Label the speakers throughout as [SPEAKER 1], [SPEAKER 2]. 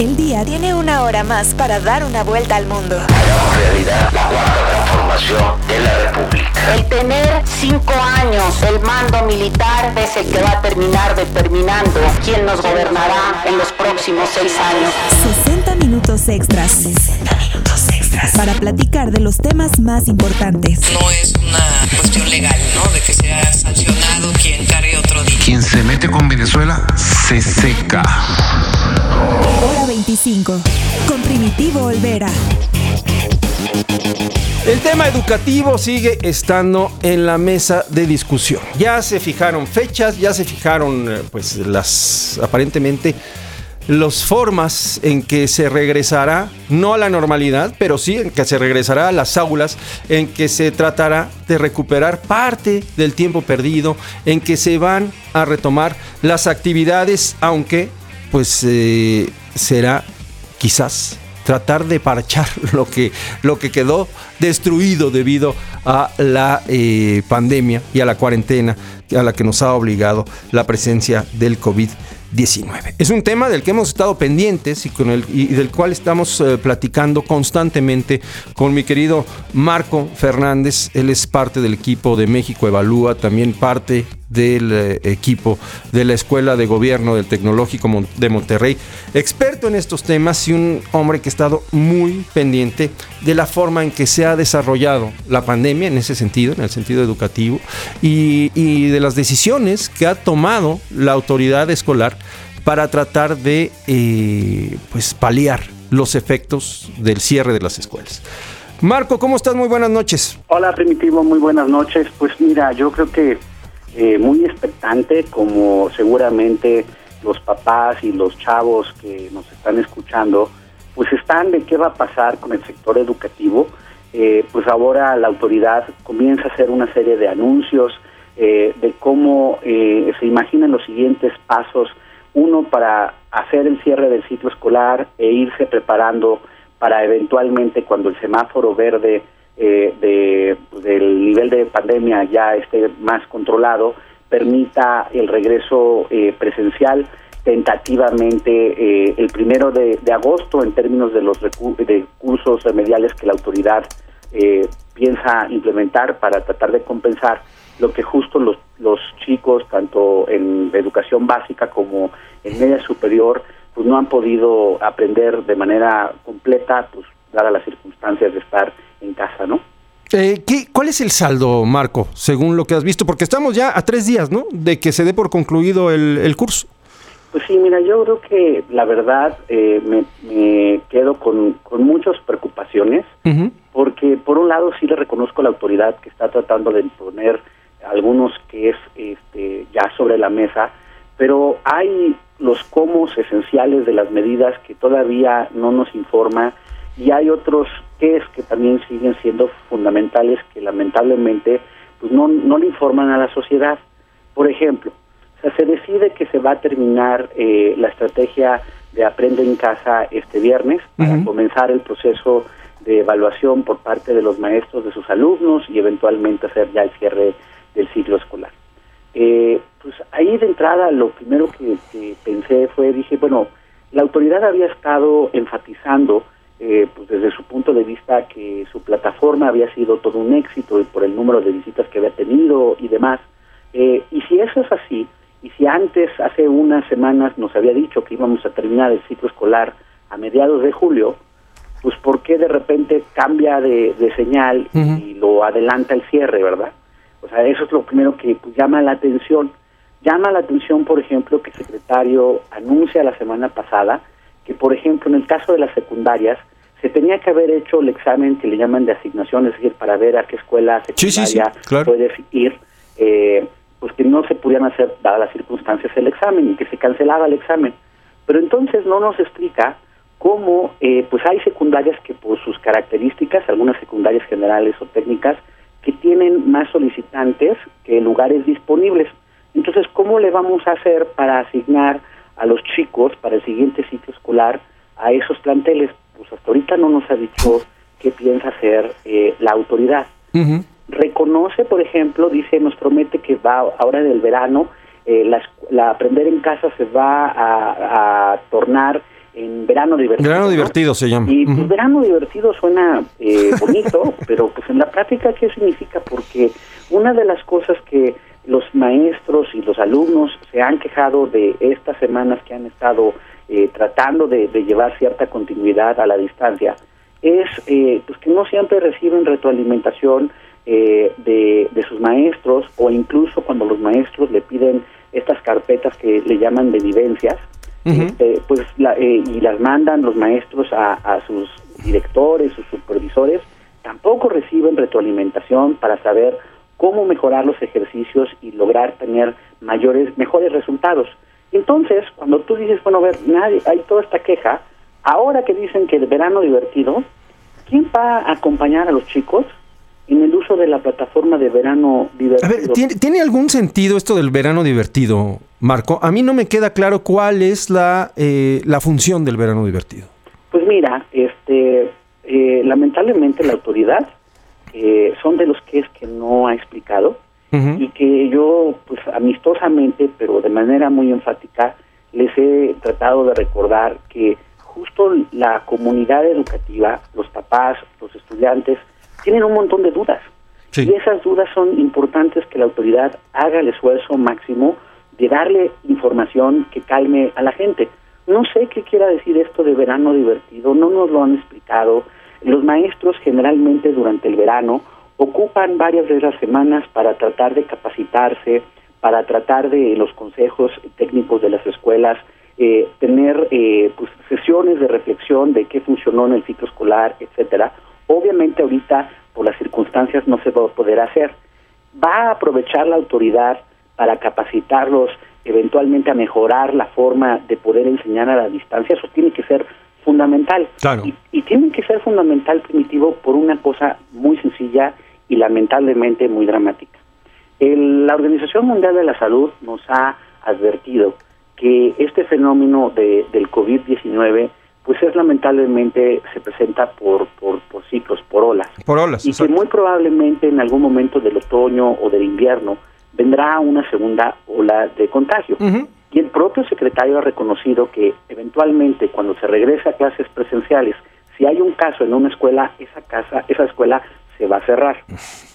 [SPEAKER 1] El día tiene una hora más para dar una vuelta al mundo.
[SPEAKER 2] Hagamos realidad la cuarta transformación de la República.
[SPEAKER 3] El tener cinco años el mando militar es el que va a terminar determinando quién nos gobernará en los próximos seis años.
[SPEAKER 1] 60 minutos extras. 60 minutos extras. Para platicar de los temas más importantes.
[SPEAKER 4] No es una cuestión legal, ¿no? De que sea sancionado quien cargue otro día.
[SPEAKER 5] Quien se mete con Venezuela se seca.
[SPEAKER 1] Hora 25. Con Primitivo Olvera.
[SPEAKER 6] El tema educativo sigue estando en la mesa de discusión. Ya se fijaron fechas, ya se fijaron, eh, pues, las aparentemente las formas en que se regresará, no a la normalidad, pero sí en que se regresará a las aulas, en que se tratará de recuperar parte del tiempo perdido, en que se van a retomar las actividades, aunque pues eh, será quizás tratar de parchar lo que, lo que quedó destruido debido a la eh, pandemia y a la cuarentena a la que nos ha obligado la presencia del COVID-19. Es un tema del que hemos estado pendientes y, con el, y del cual estamos eh, platicando constantemente con mi querido Marco Fernández. Él es parte del equipo de México Evalúa, también parte del eh, equipo de la Escuela de Gobierno del Tecnológico de Monterrey, experto en estos temas y un hombre que ha estado muy pendiente de la forma en que se ha desarrollado la pandemia en ese sentido, en el sentido educativo, y, y de las decisiones que ha tomado la autoridad escolar para tratar de eh, pues paliar los efectos del cierre de las escuelas. Marco, ¿cómo estás? Muy buenas noches.
[SPEAKER 7] Hola Primitivo, muy buenas noches. Pues mira, yo creo que eh, muy expectante, como seguramente los papás y los chavos que nos están escuchando, pues están de qué va a pasar con el sector educativo. Eh, pues ahora la autoridad comienza a hacer una serie de anuncios eh, de cómo eh, se imaginan los siguientes pasos, uno para hacer el cierre del ciclo escolar e irse preparando para eventualmente cuando el semáforo verde eh, de, del nivel de pandemia ya esté más controlado, permita el regreso eh, presencial tentativamente eh, el primero de, agosto en términos de los recu- de cursos remediales que la autoridad eh, piensa implementar para tratar de compensar lo que justo los, los chicos, tanto en educación básica como en media superior, pues no han podido aprender de manera completa, pues dadas las circunstancias de estar en casa, ¿no?
[SPEAKER 6] Eh, ¿qué- ¿Cuál es el saldo, Marco, según lo que has visto? Porque estamos ya a tres días, ¿no? De que se dé por concluido el, el curso.
[SPEAKER 7] Pues sí, mira, yo creo que la verdad eh, me, me quedo con, con muchas preocupaciones, porque por un lado sí le reconozco a la autoridad que está tratando de imponer algunos que es este, ya sobre la mesa, pero hay los comos esenciales de las medidas que todavía no nos informa y hay otros que es que también siguen siendo fundamentales que lamentablemente pues no, no le informan a la sociedad. Por ejemplo, o sea, se decide que se va a terminar eh, la estrategia de Aprende en Casa este viernes para comenzar el proceso de evaluación por parte de los maestros de sus alumnos y eventualmente hacer ya el cierre del ciclo escolar. Eh, pues ahí de entrada lo primero que, que pensé fue, dije, bueno, la autoridad había estado enfatizando eh, pues desde su punto de vista que su plataforma había sido todo un éxito y por el número de visitas que había tenido y demás. Eh, y si eso es así, y si antes, hace unas semanas, nos había dicho que íbamos a terminar el ciclo escolar a mediados de julio, pues ¿por qué de repente cambia de, de señal y lo adelanta el cierre, verdad? O sea, eso es lo primero que pues, llama la atención. Llama la atención, por ejemplo, que el secretario anuncia la semana pasada que, por ejemplo, en el caso de las secundarias, se tenía que haber hecho el examen que le llaman de asignación, es decir, para ver a qué escuela
[SPEAKER 6] Sí, sí, sí,
[SPEAKER 7] secundaria
[SPEAKER 6] claro.
[SPEAKER 7] puedes ir, eh, pues que no se pudieran hacer, dadas las circunstancias, el examen y que se cancelaba el examen. Pero entonces no nos explica cómo, eh, pues hay secundarias que por sus características, algunas secundarias generales o técnicas, que tienen más solicitantes que lugares disponibles. Entonces, ¿cómo le vamos a hacer para asignar a los chicos para el siguiente ciclo escolar a esos planteles? Pues hasta ahorita no nos ha dicho qué piensa hacer eh, la autoridad. Reconoce, por ejemplo, dice, nos promete que va ahora del verano, eh, la, aprender en casa se va a, a tornar en verano divertido.
[SPEAKER 6] Verano
[SPEAKER 7] ¿no?
[SPEAKER 6] divertido se llama.
[SPEAKER 7] Y pues, verano divertido suena eh, bonito, pero pues en la práctica, ¿qué significa? Porque una de las cosas que los maestros y los alumnos se han quejado de estas semanas que han estado eh, tratando de, de llevar cierta continuidad a la distancia es eh, pues que no siempre reciben retroalimentación eh, de, de sus maestros o incluso cuando los maestros le piden estas carpetas que le llaman de vivencias, este, pues la- eh, y las mandan los maestros a, a sus directores, sus supervisores, tampoco reciben retroalimentación para saber cómo mejorar los ejercicios y lograr tener mayores, mejores resultados. Entonces, cuando tú dices, bueno, a ver, nadie, hay toda esta queja, ahora que dicen que el verano divertido, ¿quién va a acompañar a los chicos en el uso de la plataforma de verano
[SPEAKER 6] A
[SPEAKER 7] divertido?
[SPEAKER 6] ver, ¿tiene, tiene algún sentido esto del verano divertido, Marco? A mí no me queda claro cuál es la, eh, la función del verano divertido.
[SPEAKER 7] Pues mira, este, eh, lamentablemente la autoridad eh, son de los que es que no ha explicado Y que yo, pues amistosamente, pero de manera muy enfática, les he tratado de recordar que justo la comunidad educativa, los papás, los estudiantes, tienen un montón de dudas.
[SPEAKER 6] Sí.
[SPEAKER 7] Y esas dudas son importantes que la autoridad haga el esfuerzo máximo de darle información que calme a la gente. No sé qué quiera decir esto de verano divertido, no nos lo han explicado. Los maestros generalmente durante el verano ocupan varias de las semanas para tratar de capacitarse, para tratar de los consejos técnicos de las escuelas, eh, tener eh, pues, sesiones de reflexión de qué funcionó en el ciclo escolar, etcétera. Obviamente ahorita por las circunstancias no se va a poder hacer. Va a aprovechar la autoridad para capacitarlos eventualmente a mejorar la forma de poder enseñar a la distancia, eso tiene que ser fundamental.
[SPEAKER 6] Claro.
[SPEAKER 7] Y, y tiene que ser fundamental, primitivo, por una cosa muy sencilla y lamentablemente muy dramática. El- la Organización Mundial de la Salud nos ha advertido que este fenómeno de, del COVID-19 pues es lamentablemente se presenta por, por, por ciclos, por olas
[SPEAKER 6] Por olas.
[SPEAKER 7] y que muy probablemente en algún momento del otoño o del invierno vendrá una segunda ola de contagio. Y el propio secretario ha reconocido que eventualmente cuando se regrese a clases presenciales, si hay un caso en una escuela, esa casa, esa escuela se va a cerrar.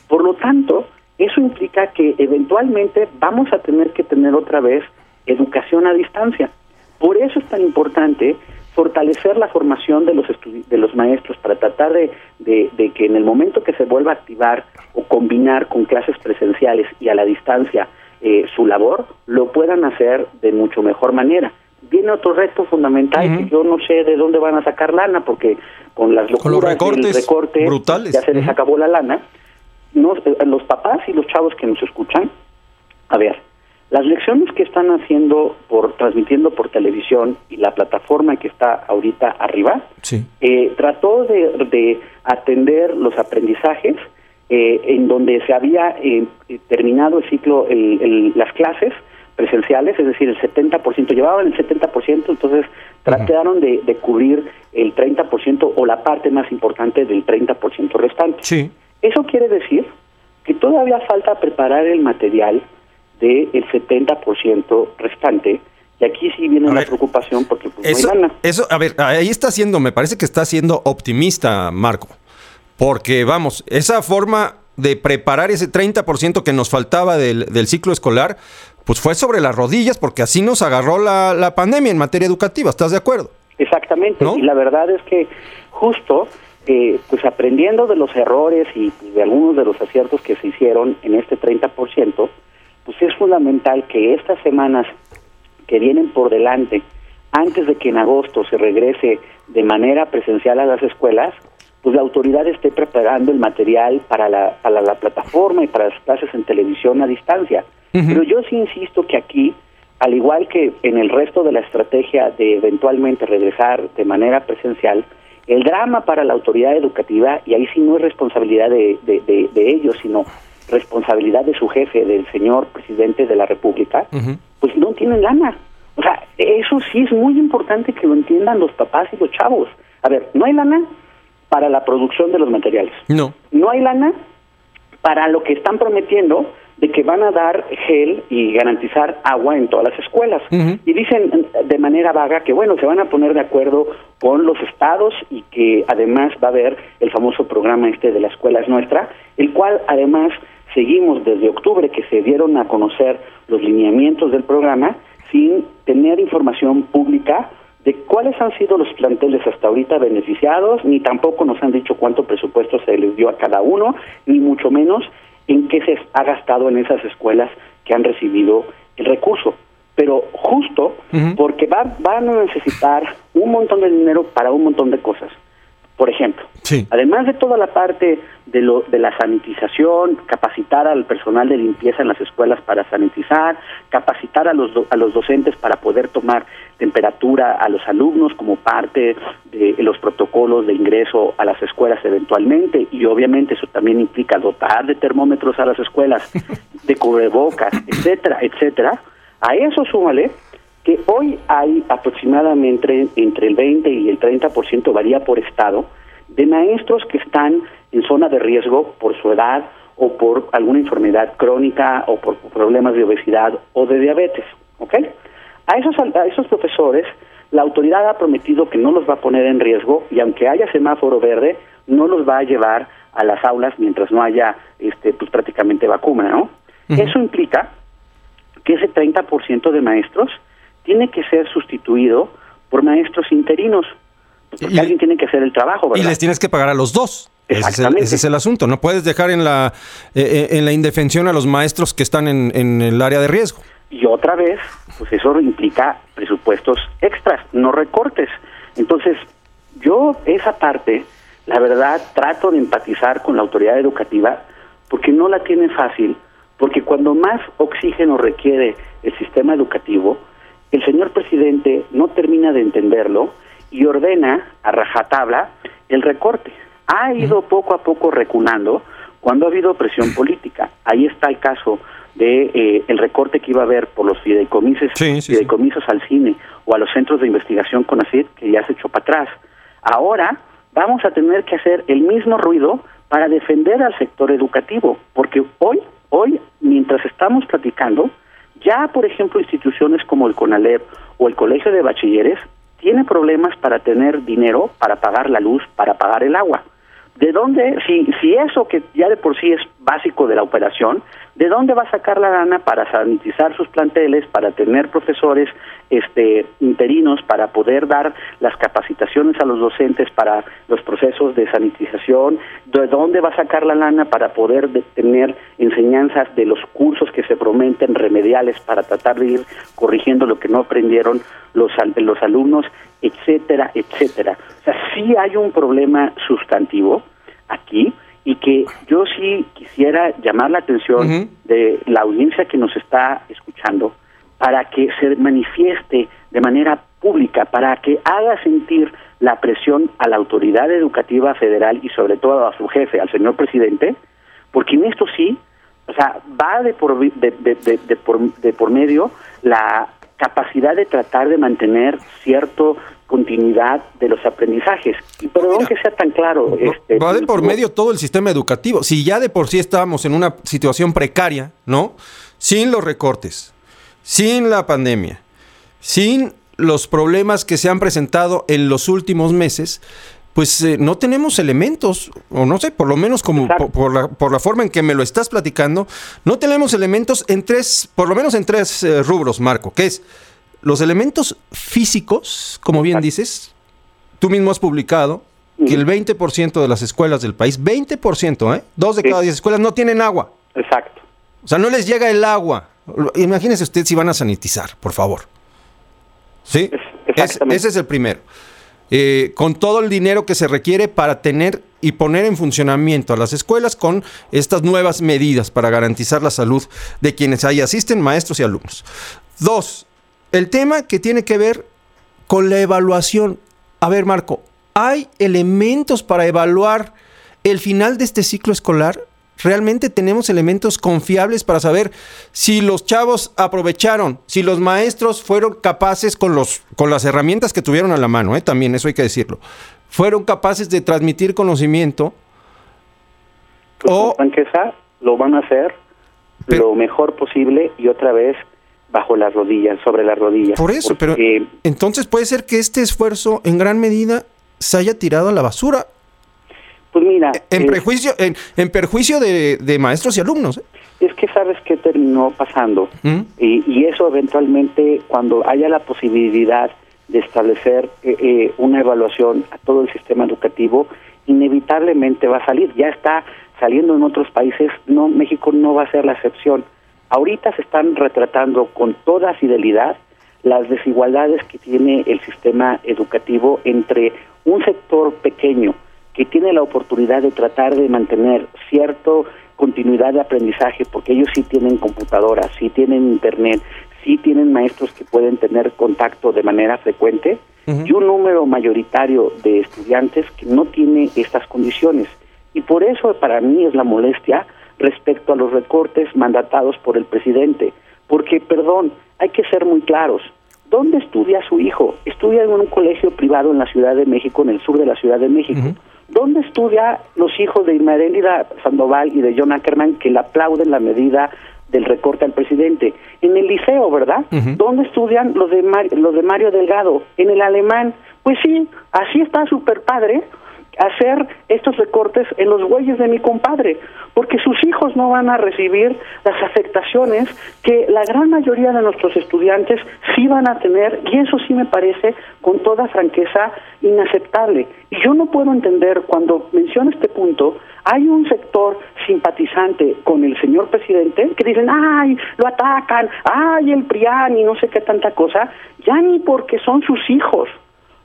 [SPEAKER 7] Por lo tanto, eso implica que eventualmente vamos a tener que tener otra vez educación a distancia. Por eso es tan importante fortalecer la formación de los de los maestros para tratar de, de- de que en el momento que se vuelva a activar o combinar con clases presenciales y a la distancia eh, su labor, lo puedan hacer de mucho mejor manera. Viene otro reto fundamental que yo no sé de dónde van a sacar lana, porque con las
[SPEAKER 6] Con los
[SPEAKER 7] locuras
[SPEAKER 6] recortes
[SPEAKER 7] recorte
[SPEAKER 6] brutales.
[SPEAKER 7] ya se les acabó la lana. No, eh, los papás y los chavos que nos escuchan, a ver, las lecciones que están haciendo por transmitiendo por televisión y la plataforma que está ahorita arriba,
[SPEAKER 6] Sí.
[SPEAKER 7] eh, trató de, de atender los aprendizajes eh, en donde se había eh, eh, terminado el ciclo, el- el- las clases presenciales, es decir, el 70%, llevaban el 70%, entonces trataron de, de cubrir el 30% o la parte más importante del 30% restante.
[SPEAKER 6] Sí.
[SPEAKER 7] Eso quiere decir que todavía falta preparar el material del 70% restante. Y aquí sí viene
[SPEAKER 6] A
[SPEAKER 7] la
[SPEAKER 6] ver,
[SPEAKER 7] preocupación porque pues,
[SPEAKER 6] Eso,
[SPEAKER 7] no hay lana.
[SPEAKER 6] eso, a ver, ahí está siendo, me parece que está siendo optimista, Marco. Porque, vamos, esa forma de preparar ese 30% que nos faltaba del, del ciclo escolar, pues fue sobre las rodillas, porque así nos agarró la, la pandemia en materia educativa, ¿estás de acuerdo?
[SPEAKER 7] Exactamente,
[SPEAKER 6] ¿No?
[SPEAKER 7] y la verdad es que justo eh, pues aprendiendo de los errores y de algunos de los aciertos que se hicieron en este 30%, pues es fundamental que estas semanas que vienen por delante, antes de que en agosto se regrese de manera presencial a las escuelas, pues la autoridad esté preparando el material para la, para la plataforma y para las clases en televisión a distancia. Pero yo sí insisto que aquí, al igual que en el resto de la estrategia de eventualmente regresar de manera presencial, el drama para la autoridad educativa, y ahí sí no es responsabilidad de, de- de- de ellos, sino responsabilidad de su jefe, del señor presidente de la República, pues no tienen lana. O sea, eso sí es muy importante que lo entiendan los papás y los chavos. A ver, no hay lana para la producción de los materiales.
[SPEAKER 6] No.
[SPEAKER 7] No hay lana para lo que están prometiendo de que van a dar gel y garantizar agua en todas las escuelas. Y dicen de manera vaga que, bueno, se van a poner de acuerdo con los estados y que además va a haber el famoso programa este de la escuela es nuestra, el cual además seguimos desde octubre que se dieron a conocer los lineamientos del programa sin tener información pública de cuáles han sido los planteles hasta ahorita beneficiados, ni tampoco nos han dicho cuánto presupuesto se les dio a cada uno, ni mucho menos en qué se ha gastado en esas escuelas que han recibido el recurso. Pero justo porque van a necesitar un montón de dinero para un montón de cosas. Por ejemplo, además de toda la parte de, lo, de la sanitización, capacitar al personal de limpieza en las escuelas para sanitizar, capacitar a los, a los docentes para poder tomar temperatura a los alumnos como parte de los protocolos de ingreso a las escuelas eventualmente, y obviamente eso también implica dotar de termómetros a las escuelas, de cubrebocas, etcétera, etcétera. A eso súmale que hoy hay aproximadamente entre el 20 y el 30%, varía por estado, de maestros que están en zona de riesgo por su edad o por alguna enfermedad crónica o por problemas de obesidad o de diabetes. ¿ok? A esos, a esos profesores la autoridad ha prometido que no los va a poner en riesgo y aunque haya semáforo verde, no los va a llevar a las aulas mientras no haya este, pues, prácticamente vacuna. ¿no? Eso implica que ese 30% de maestros tiene que ser sustituido por maestros interinos. Porque alguien tiene que hacer el trabajo, ¿verdad?
[SPEAKER 6] Y les tienes que pagar a los dos. Ese es, el, asunto. No puedes dejar en la, eh, eh, en la indefensión a los maestros que están en, en el área de riesgo.
[SPEAKER 7] Y otra vez, pues eso implica presupuestos extras, no recortes. Entonces, yo esa parte, la verdad, trato de empatizar con la autoridad educativa porque no la tiene fácil, porque cuando más oxígeno requiere el sistema educativo, el señor presidente no termina de entenderlo y ordena a rajatabla el recorte. Ha ido poco a poco reculando cuando ha habido presión política. Ahí está el caso de eh, el recorte que iba a haber por los fideicomisos, fideicomisos al cine o a los centros de investigación con ACID, que ya se echó para atrás. Ahora vamos a tener que hacer el mismo ruido para defender al sector educativo, porque hoy, hoy, mientras estamos platicando, ya, por ejemplo, instituciones como el CONALEP o el Colegio de Bachilleres tienen problemas para tener dinero para pagar la luz, para pagar el agua. ¿De dónde, si, si eso que ya de por sí es básico de la operación, ¿de dónde va a sacar la gana para sanitizar sus planteles, para tener profesores este, interinos, para poder dar las capacitaciones a los docentes para los procesos de sanitización? ¿De dónde va a sacar la lana para poder tener enseñanzas de los cursos que se prometen remediales para tratar de ir corrigiendo lo que no aprendieron los, los alumnos, etcétera, etcétera? O sea, sí hay un problema sustantivo aquí y que yo sí quisiera llamar la atención de la audiencia que nos está escuchando para que se manifieste de manera pública, para que haga sentir la presión a la autoridad educativa federal y sobre todo a su jefe, al señor presidente, porque en esto sí, o sea, va de por, de, de, por, de por medio la capacidad de tratar de mantener cierto continuidad de los aprendizajes. Y perdón que sea tan claro. Este,
[SPEAKER 6] va de por medio todo el sistema educativo. Si ya de por sí estábamos en una situación precaria, ¿no? Sin los recortes, sin la pandemia, sin los problemas que se han presentado en los últimos meses, pues eh, no tenemos elementos, o no sé, por lo menos como por, la, por, la, forma en que me lo estás platicando, no tenemos elementos en tres, por lo menos en tres eh, rubros, Marco, que es los elementos físicos, como bien dices, tú mismo has publicado que el 20% de las escuelas del país, 20%, ¿eh? Dos de cada diez escuelas no tienen agua.
[SPEAKER 7] Exacto.
[SPEAKER 6] O sea, no les llega el agua. Imagínese usted si van a sanitizar, por favor. ¿Sí? ese es el primero. Eh, con todo el dinero que se requiere para tener y poner en funcionamiento a las escuelas con estas nuevas medidas para garantizar la salud de quienes ahí asisten, maestros y alumnos. Dos, el tema que tiene que ver con la evaluación. A ver, Marco, ¿hay elementos para evaluar el final de este ciclo escolar? ¿Realmente tenemos elementos confiables para saber si los chavos aprovecharon, si los maestros fueron capaces con, los, con las herramientas que tuvieron a la mano, eh? también eso hay que decirlo, fueron capaces de transmitir conocimiento?
[SPEAKER 7] Pues o, lo van a hacer
[SPEAKER 6] Pero-
[SPEAKER 7] lo mejor posible y otra vez bajo las rodillas, sobre las rodillas.
[SPEAKER 6] Por eso, pero entonces puede ser que este esfuerzo en gran medida se haya tirado a la basura
[SPEAKER 7] pues mira,
[SPEAKER 6] en
[SPEAKER 7] eh,
[SPEAKER 6] prejuicio, en, en perjuicio de, de maestros y alumnos. ¿eh?
[SPEAKER 7] es que sabes qué terminó pasando
[SPEAKER 6] ¿Mm?
[SPEAKER 7] y, y eso eventualmente cuando haya la posibilidad de establecer eh, eh, una evaluación a todo el sistema educativo inevitablemente va a salir ya está saliendo en otros países no México no va a ser la excepción ahorita se están retratando con toda fidelidad las desigualdades que tiene el sistema educativo entre un sector pequeño que tiene la oportunidad de tratar de mantener cierto continuidad de aprendizaje, porque ellos sí tienen computadoras, sí tienen internet, sí tienen maestros que pueden tener contacto de manera frecuente, y un número mayoritario de estudiantes que no tiene estas condiciones. Y por eso para mí es la molestia respecto a los recortes mandatados por el presidente, porque, perdón, hay que ser muy claros. ¿Dónde estudia su hijo? Estudia en un colegio privado en la Ciudad de México, en el sur de la Ciudad de México. ¿Dónde estudia los hijos de Irma Sandoval y de John Ackerman que le aplauden la medida del recorte al presidente? En el liceo, ¿verdad? ¿Dónde estudian los de, Mar- los de Mario Delgado? En el alemán. Pues sí, así está súper padre hacer estos recortes en los güeyes de mi compadre, porque sus hijos no van a recibir las afectaciones que la gran mayoría de nuestros estudiantes sí van a tener, y eso sí me parece con toda franqueza inaceptable. Y yo no puedo entender cuando menciono este punto, hay un sector simpatizante con el señor presidente que dicen, ay, lo atacan, ay, el PRIAN y no sé qué tanta cosa, ya ni porque son sus hijos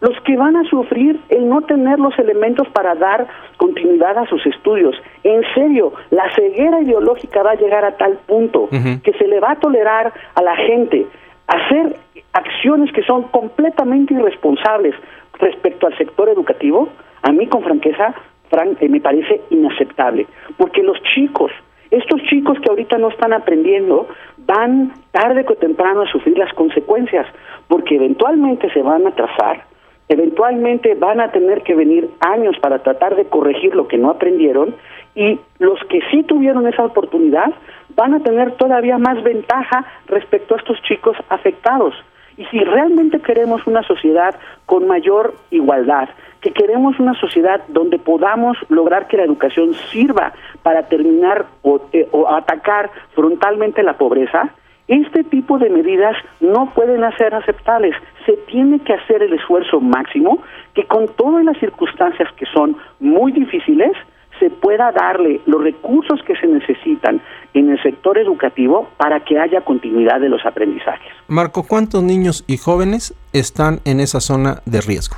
[SPEAKER 7] los que van a sufrir el no tener los elementos para dar continuidad a sus estudios. En serio, la ceguera ideológica va a llegar a tal punto que se le va a tolerar a la gente hacer acciones que son completamente irresponsables respecto al sector educativo. A mí, con franqueza, Fran, eh, me parece inaceptable, porque los chicos, estos chicos que ahorita no están aprendiendo, van tarde o temprano a sufrir las consecuencias, porque eventualmente se van a atrasar, eventualmente van a tener que venir años para tratar de corregir lo que no aprendieron y los que sí tuvieron esa oportunidad van a tener todavía más ventaja respecto a estos chicos afectados. Y si realmente queremos una sociedad con mayor igualdad, que queremos una sociedad donde podamos lograr que la educación sirva para terminar o, eh, o atacar frontalmente la pobreza, este tipo de medidas no pueden ser aceptables. Se tiene que hacer el esfuerzo máximo que con todas las circunstancias que son muy difíciles, se pueda darle los recursos que se necesitan en el sector educativo para que haya continuidad de los aprendizajes.
[SPEAKER 6] Marco, ¿cuántos niños y jóvenes están en esa zona de riesgo?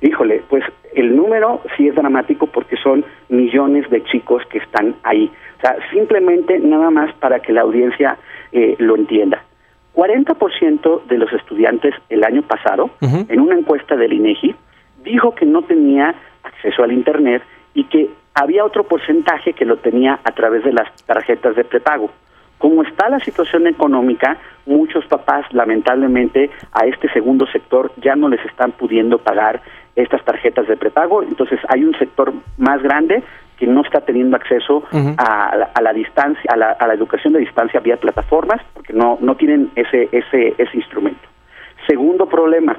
[SPEAKER 7] Híjole, pues el número sí es dramático porque son millones de chicos que están ahí. O sea, simplemente nada más para que la audiencia eh, lo entienda. 40% de los estudiantes el año pasado, en una encuesta del INEGI, dijo que no tenía acceso al Internet y que había otro porcentaje que lo tenía a través de las tarjetas de prepago. Como está la situación económica, muchos papás lamentablemente a este segundo sector ya no les están pudiendo pagar estas tarjetas de prepago, entonces hay un sector más grande que no está teniendo acceso a, la, a la distancia, a la, a la educación de distancia vía plataformas, porque no no tienen ese ese ese instrumento. Segundo problema,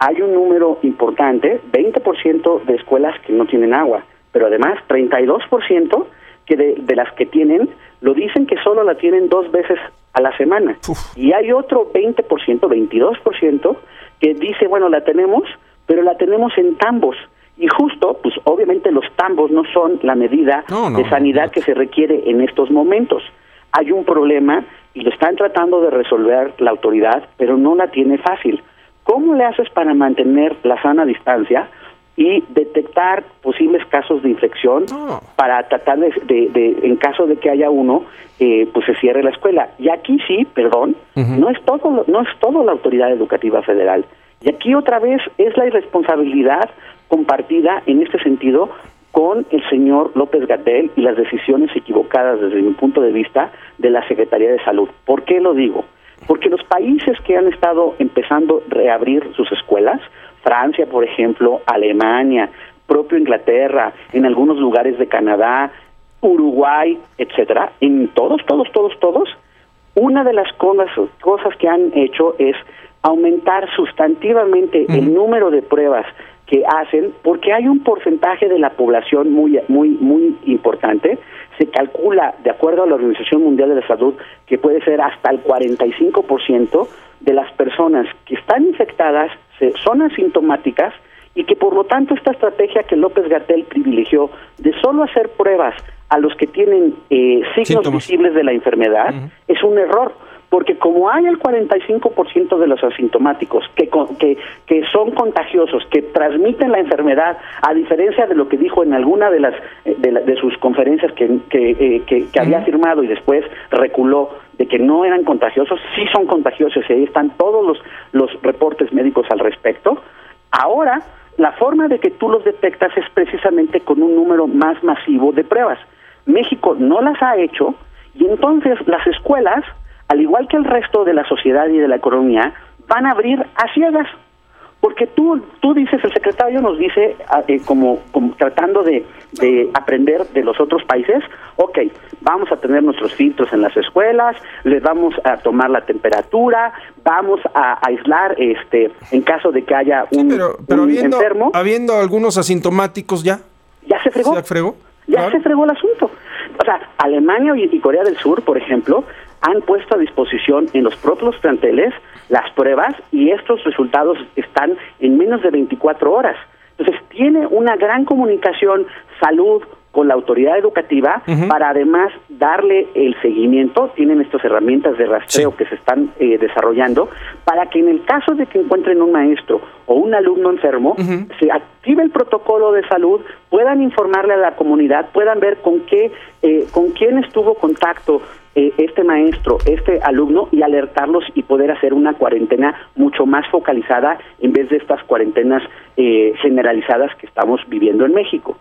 [SPEAKER 7] hay un número importante, 20% de escuelas que no tienen agua, pero además 32% que de, de las que tienen lo dicen que solo la tienen dos veces a la semana.
[SPEAKER 6] Uf.
[SPEAKER 7] Y hay otro 20%, 22% que dice, bueno, la tenemos, pero la tenemos en tambos. Y justo, pues obviamente los tambos no son la medida
[SPEAKER 6] No, no,
[SPEAKER 7] de sanidad
[SPEAKER 6] no.
[SPEAKER 7] que se requiere en estos momentos. Hay un problema y lo están tratando de resolver la autoridad, pero no la tiene fácil. ¿Cómo le haces para mantener la sana distancia y detectar posibles casos de infección para tratar de, de- de- en caso de que haya uno, eh, pues se cierre la escuela? Y aquí sí, perdón, no es todo, no es todo la autoridad educativa federal. Y aquí otra vez es la irresponsabilidad compartida en este sentido con el señor López Gatel y las decisiones equivocadas desde mi punto de vista de la Secretaría de Salud. ¿Por qué lo digo? Porque los países que han estado empezando a reabrir sus escuelas, Francia, por ejemplo, Alemania, propio Inglaterra, en algunos lugares de Canadá, Uruguay, etcétera, en todos, todos, todos, todos, una de las cosas, cosas que han hecho es aumentar sustantivamente el número de pruebas que hacen porque hay un porcentaje de la población muy muy muy importante. Se calcula de acuerdo a la Organización Mundial de la Salud que puede ser hasta el 45% de las personas que están infectadas son asintomáticas y que por lo tanto esta estrategia que López Gatel privilegió de solo hacer pruebas a los que tienen eh, signos
[SPEAKER 6] Síntomas.
[SPEAKER 7] visibles de la enfermedad es un error porque como hay el 45% de los asintomáticos que, que, que son contagiosos, que transmiten la enfermedad, a diferencia de lo que dijo en alguna de las eh, de, la- de sus conferencias que, que, eh, que- que había firmado y después reculó de que no eran contagiosos, sí son contagiosos y ahí están todos los, los reportes médicos al respecto. Ahora, la forma de que tú los detectas es precisamente con un número más masivo de pruebas. México no las ha hecho y entonces las escuelas, al igual que el resto de la sociedad y de la economía, van a abrir a ciegas. Porque tú, tú dices, el secretario nos dice, ah, eh, como, como tratando de, de aprender de los otros países, ok, vamos a tener nuestros filtros en las escuelas, les vamos a tomar la temperatura, vamos a aislar este en caso de que haya
[SPEAKER 6] Sí,
[SPEAKER 7] un,
[SPEAKER 6] pero, pero
[SPEAKER 7] un
[SPEAKER 6] habiendo,
[SPEAKER 7] enfermo,
[SPEAKER 6] habiendo algunos asintomáticos ya.
[SPEAKER 7] ya se fregó.
[SPEAKER 6] ¿Se fregó?
[SPEAKER 7] Ya
[SPEAKER 6] Claro.
[SPEAKER 7] se fregó el asunto. O sea, Alemania y Corea del Sur, por ejemplo, han puesto a disposición en los propios planteles las pruebas y estos resultados están en menos de 24 horas. Entonces, tiene una gran comunicación salud con la autoridad educativa para además darle el seguimiento, tienen estas herramientas de rastreo
[SPEAKER 6] Sí.
[SPEAKER 7] que se están eh, desarrollando, para que en el caso de que encuentren un maestro o un alumno enfermo, se active el protocolo de salud, puedan informarle a la comunidad, puedan ver con qué, eh, con quién estuvo contacto eh, este maestro, este alumno y alertarlos y poder hacer una cuarentena mucho más focalizada en vez de estas cuarentenas eh, generalizadas que estamos viviendo en México.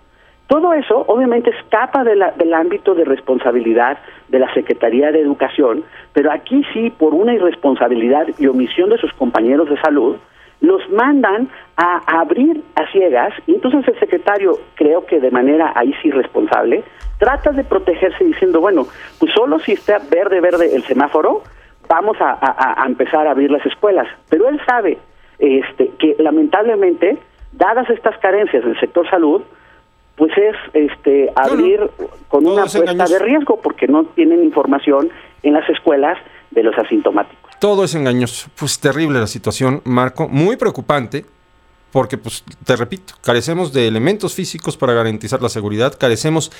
[SPEAKER 7] Todo eso obviamente escapa de la- del ámbito de responsabilidad de la Secretaría de Educación, pero aquí sí, por una irresponsabilidad y omisión de sus compañeros de salud, los mandan a, abrir a ciegas y entonces el secretario, creo que de manera ahí sí responsable, trata de protegerse diciendo, bueno, pues solo si está verde, verde el semáforo, vamos a, a- a empezar a abrir las escuelas. Pero él sabe este, que lamentablemente, dadas estas carencias del sector salud, pues es este abrir con una
[SPEAKER 6] es
[SPEAKER 7] apuesta de riesgo porque no tienen información en las escuelas de los asintomáticos.
[SPEAKER 6] Todo es engañoso. Pues terrible la situación, Marco. Muy preocupante. Porque, pues, te repito, carecemos de elementos físicos para garantizar la seguridad, carecemos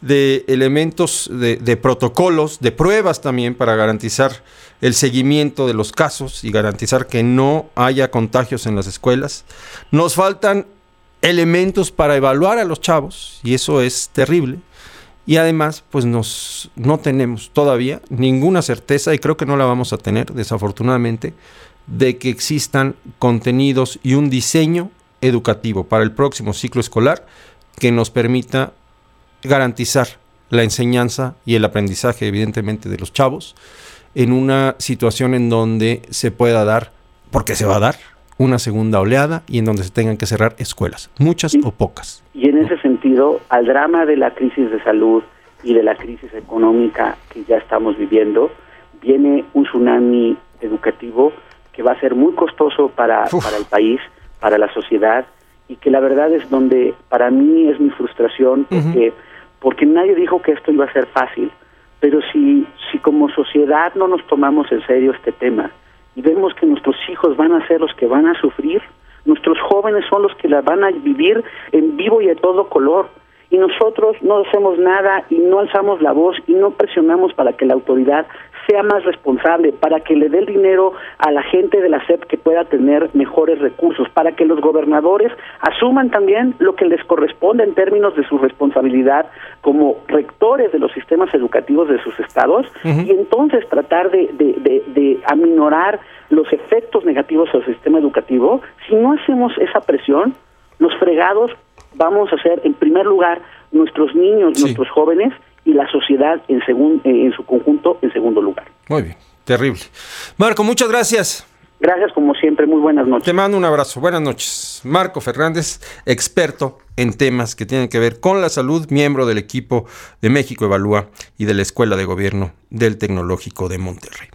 [SPEAKER 6] de elementos, de, de protocolos, de pruebas también para garantizar el seguimiento de los casos y garantizar que no haya contagios en las escuelas. Nos faltan elementos para evaluar a los chavos y eso es terrible. Y además, pues nos, no tenemos todavía ninguna certeza, y creo que no la vamos a tener, desafortunadamente, de que existan contenidos y un diseño educativo para el próximo ciclo escolar que nos permita garantizar la enseñanza y el aprendizaje, evidentemente, de los chavos en una situación en donde se pueda dar, porque se va a dar, una segunda oleada y en donde se tengan que cerrar escuelas, muchas o pocas.
[SPEAKER 7] Y en ese sentido, al drama de la crisis de salud y de la crisis económica que ya estamos viviendo, viene un tsunami educativo que va a ser muy costoso para,
[SPEAKER 6] Uf.
[SPEAKER 7] para el país, para la sociedad, y que la verdad es donde para mí es mi frustración, porque, porque nadie dijo que esto iba a ser fácil, pero si, si como sociedad no nos tomamos en serio este tema y vemos que nuestros hijos van a ser los que van a sufrir, nuestros jóvenes son los que la van a vivir en vivo y de todo color, y nosotros no hacemos nada y no alzamos la voz y no presionamos para que la autoridad sea más responsable, para que le dé el dinero a la gente de la SEP que pueda tener mejores recursos, para que los gobernadores asuman también lo que les corresponde en términos de su responsabilidad como rectores de los sistemas educativos de sus estados y entonces tratar de, de, de, de aminorar los efectos negativos al sistema educativo. Si no hacemos esa presión, los fregados vamos a ser, en primer lugar, nuestros niños,
[SPEAKER 6] Sí.
[SPEAKER 7] nuestros jóvenes y la sociedad en, segun- eh, en su conjunto en segundo lugar.
[SPEAKER 6] Muy bien, terrible. Marco, muchas gracias.
[SPEAKER 7] Gracias como siempre, muy buenas noches.
[SPEAKER 6] Te mando un abrazo, buenas noches. Marco Fernández, experto en temas que tienen que ver con la salud, miembro del equipo de México Evalúa y de la Escuela de Gobierno del Tecnológico de Monterrey.